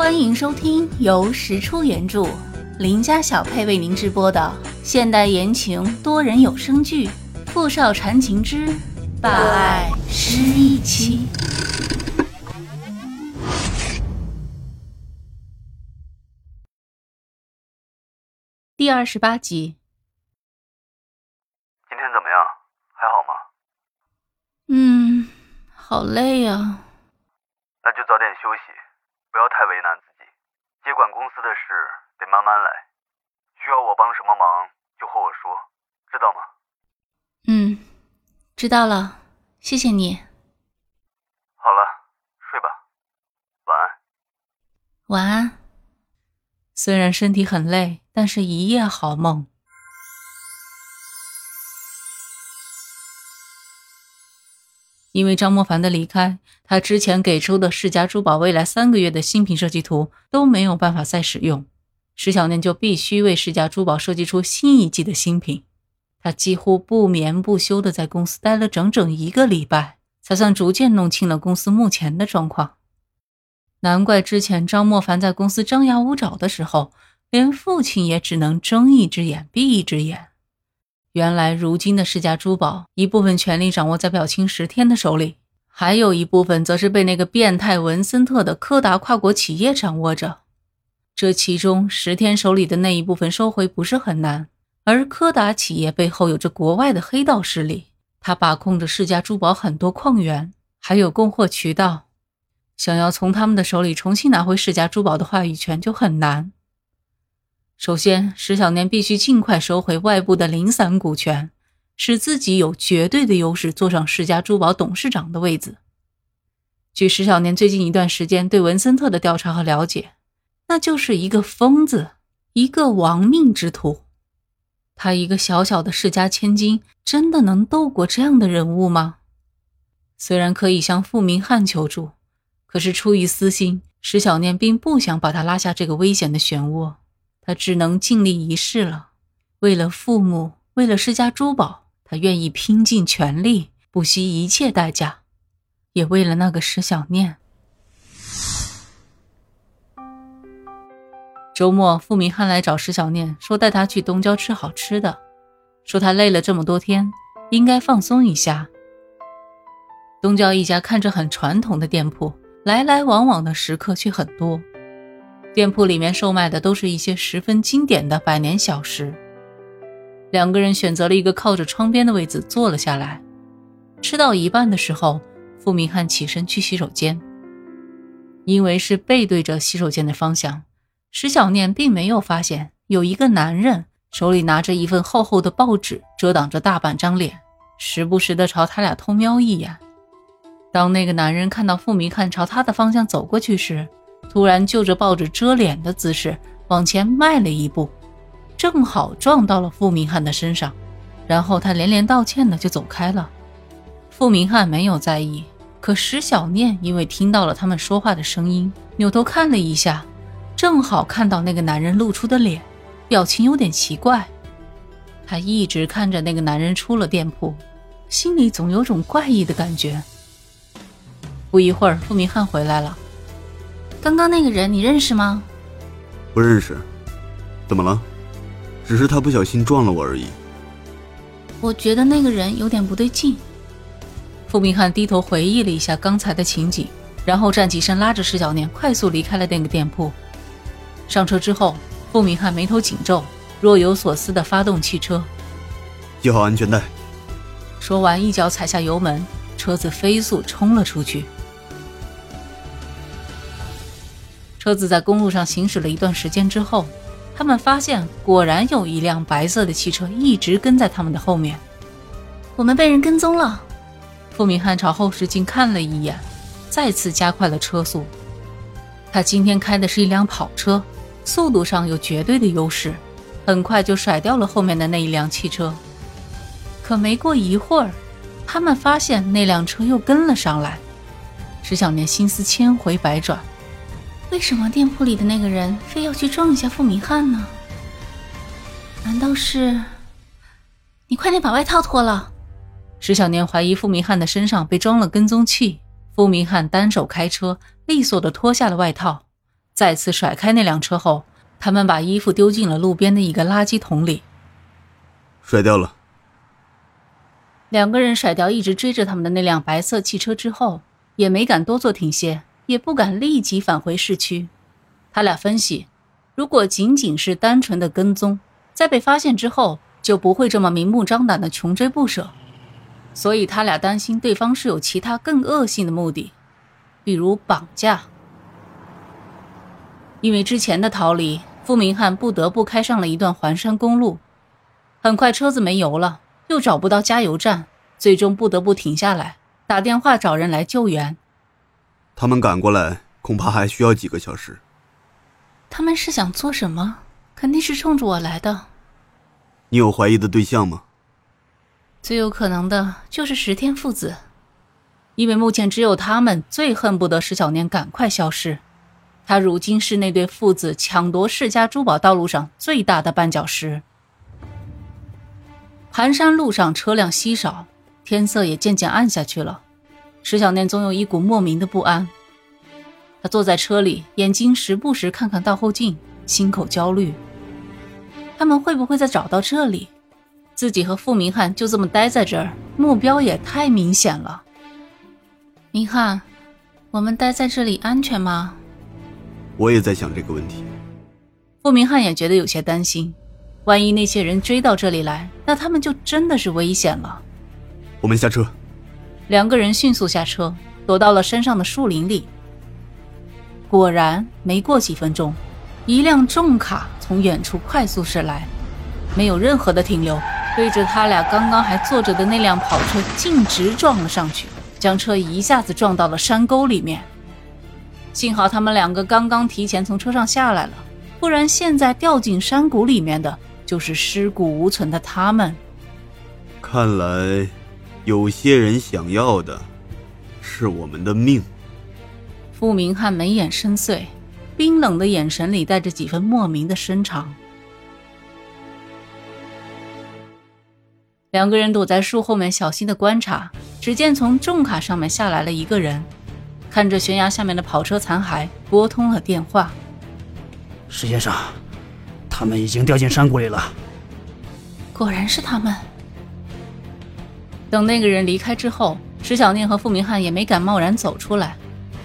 欢迎收听由石出原著、林家小配为您直播的现代言情多人有声剧《富少缠情之霸爱失忆妻》第二十八集。今天怎么样？还好吗？嗯，好累呀、那就早点休息，不要太为难自己。接管公司的事得慢慢来，需要我帮什么忙就和我说，知道吗？嗯，知道了，谢谢你。好了，睡吧，晚安。晚安。虽然身体很累，但是一夜好梦。因为张莫凡的离开，他之前给出的世家珠宝未来三个月的新品设计图都没有办法再使用，石小念就必须为世家珠宝设计出新一季的新品。他几乎不眠不休的在公司待了整整一个礼拜，才算逐渐弄清了公司目前的状况。难怪之前张莫凡在公司张牙舞爪的时候，连父亲也只能睁一只眼闭一只眼。原来，如今的世家珠宝，一部分权力掌握在表亲十天的手里，还有一部分则是被那个变态文森特的柯达跨国企业掌握着。这其中，十天手里的那一部分收回不是很难，而柯达企业背后有着国外的黑道势力，他把控着世家珠宝很多矿源，还有供货渠道。想要从他们的手里重新拿回世家珠宝的话语权就很难。首先，石小年必须尽快收回外部的零散股权，使自己有绝对的优势坐上世家珠宝董事长的位子。据石小年最近一段时间对文森特的调查和了解，那就是一个疯子，一个亡命之徒。他一个小小的世家千金，真的能斗过这样的人物吗？虽然可以向傅明翰求助。可是出于私心，石小念并不想把他拉下这个危险的漩涡，他只能尽力一试了。为了父母，为了世家珠宝，他愿意拼尽全力，不惜一切代价，也为了那个石小念。周末，傅明翰来找石小念，说带他去东郊吃好吃的，说他累了这么多天，应该放松一下。东郊一家看着很传统的店铺。来来往往的食客却很多，店铺里面售卖的都是一些十分经典的百年小食。两个人选择了一个靠着窗边的位子坐了下来。吃到一半的时候，傅明翰起身去洗手间。因为是背对着洗手间的方向，石小念并没有发现有一个男人手里拿着一份厚厚的报纸，遮挡着大半张脸，时不时的朝他俩偷瞄一眼。当那个男人看到傅明翰朝他的方向走过去时，突然就着抱着遮脸的姿势往前迈了一步，正好撞到了傅明翰的身上，然后他连连道歉的就走开了。傅明翰没有在意，可石小念因为听到了他们说话的声音，扭头看了一下，正好看到那个男人露出的脸，表情有点奇怪。他一直看着那个男人出了店铺，心里总有种怪异的感觉。不一会儿，傅明翰回来了。刚刚那个人你认识吗？不认识。怎么了？只是他不小心撞了我而已。我觉得那个人有点不对劲。傅明翰低头回忆了一下刚才的情景，然后站起身，拉着石小念快速离开了那个店铺。上车之后，傅明翰眉头紧皱，若有所思地发动汽车，系好安全带。说完，一脚踩下油门，车子飞速冲了出去。车子在公路上行驶了一段时间之后，他们发现果然有一辆白色的汽车一直跟在他们的后面。我们被人跟踪了。付明翰朝后视镜看了一眼，再次加快了车速。他今天开的是一辆跑车，速度上有绝对的优势，很快就甩掉了后面的那一辆汽车。可没过一会儿，他们发现那辆车又跟了上来。石小年心思千回百转。为什么店铺里的那个人非要去撞一下傅明翰呢？难道是？你快点把外套脱了！石小年怀疑傅明翰的身上被装了跟踪器。傅明翰单手开车，利索的脱下了外套，再次甩开那辆车后，他们把衣服丢进了路边的一个垃圾桶里。甩掉了。两个人甩掉一直追着他们的那辆白色汽车之后，也没敢多做停歇，也不敢立即返回市区。他俩分析，如果仅仅是单纯的跟踪，在被发现之后就不会这么明目张胆的穷追不舍。所以他俩担心对方是有其他更恶性的目的，比如绑架。因为之前的逃离，傅明翰不得不开上了一段环山公路。很快车子没油了。又找不到加油站，最终不得不停下来，打电话找人来救援。他们赶过来，恐怕还需要几个小时。他们是想做什么？肯定是冲着我来的。你有怀疑的对象吗？最有可能的就是石天父子，因为目前只有他们最恨不得石小念赶快消失。他如今是那对父子抢夺世家珠宝道路上最大的绊脚石。盘山路上车辆稀少，天色也渐渐暗下去了。石小念总有一股莫名的不安。他坐在车里，眼睛时不时看看倒后镜，心口焦虑。他们会不会再找到这里？自己和傅明翰就这么待在这儿，目标也太明显了。明翰，我们待在这里安全吗？我也在想这个问题。傅明翰也觉得有些担心。万一那些人追到这里来，那他们就真的是危险了。我们下车。两个人迅速下车，躲到了山上的树林里。果然，没过几分钟，一辆重卡从远处快速驶来，没有任何的停留，对着他俩刚刚还坐着的那辆跑车径直撞了上去，将车一下子撞到了山沟里面。幸好他们两个刚刚提前从车上下来了，不然现在掉进山谷里面的。就是尸骨无存的他们。看来，有些人想要的是我们的命。傅明翰眉眼深邃，冰冷的眼神里带着几分莫名的深长。两个人躲在树后面，小心的观察。只见从重卡上面下来了一个人，看着悬崖下面的跑车残骸，拨通了电话。石先生。他们已经掉进山谷里了。果然是他们。等那个人离开之后，石小念和傅明翰也没敢贸然走出来，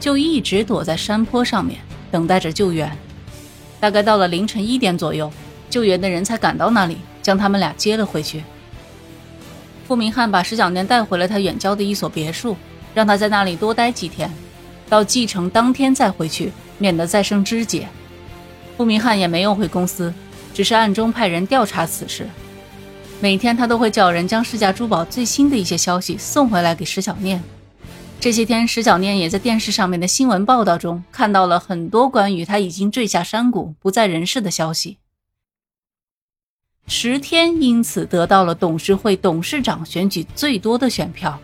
就一直躲在山坡上面等待着救援。大概到了凌晨一点左右，救援的人才赶到那里，将他们俩接了回去。傅明翰把石小念带回了他远郊的一所别墅，让他在那里多待几天，到继承当天再回去，免得再生枝节。傅明翰也没有回公司，只是暗中派人调查此事。每天他都会叫人将世家珠宝最新的一些消息送回来给石小念。这些天，石小念也在电视上面的新闻报道中看到了很多关于他已经坠下山谷、不在人世的消息。石天因此得到了董事会董事长选举最多的选票。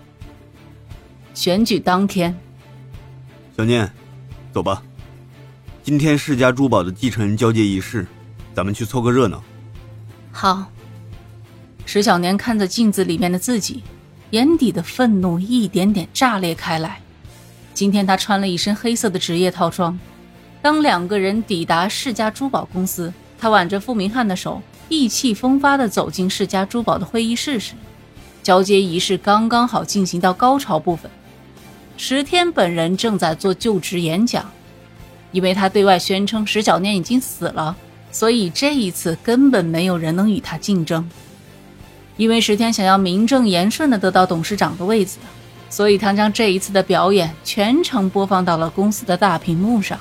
选举当天，小念，走吧。今天世家珠宝的继承人交接仪式，咱们去凑个热闹。好。石小年看着镜子里面的自己，眼底的愤怒一点点炸裂开来。今天他穿了一身黑色的职业套装。当两个人抵达世家珠宝公司，他挽着傅明翰的手，意气风发地走进世家珠宝的会议室时，交接仪式刚刚好进行到高潮部分。石天本人正在做就职演讲。因为他对外宣称石小念已经死了，所以这一次根本没有人能与他竞争。因为石天想要名正言顺地得到董事长的位子，所以他将这一次的表演全程播放到了公司的大屏幕上。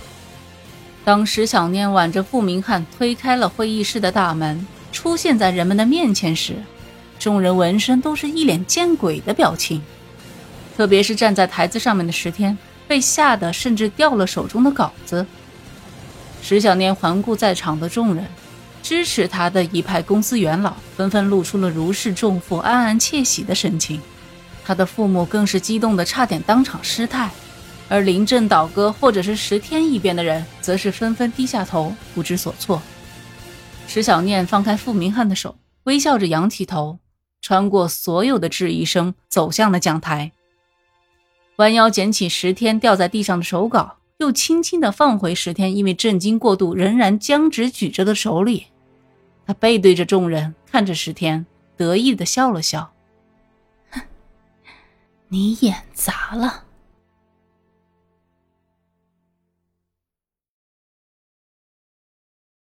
当石小念挽着傅明翰推开了会议室的大门，出现在人们的面前时，众人闻声都是一脸见鬼的表情，特别是站在台子上面的石天。被吓得甚至掉了手中的稿子。石小念环顾在场的众人，支持他的一派公司元老纷纷露出了如释重负、暗暗窃喜的神情。他的父母更是激动的差点当场失态，而临阵倒戈或者是石天一边的人，则是纷纷低下头，不知所措。石小念放开傅明翰的手，微笑着仰起头，穿过所有的质疑声，走向了讲台。弯腰捡起石天掉在地上的手稿，又轻轻地放回石天因为震惊过度仍然僵直举着的手里。他背对着众人，看着石天，得意的笑了笑：“哼你演砸了。”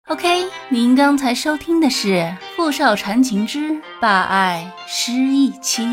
OK，您刚才收听的是《富少缠情之霸爱失忆妻》。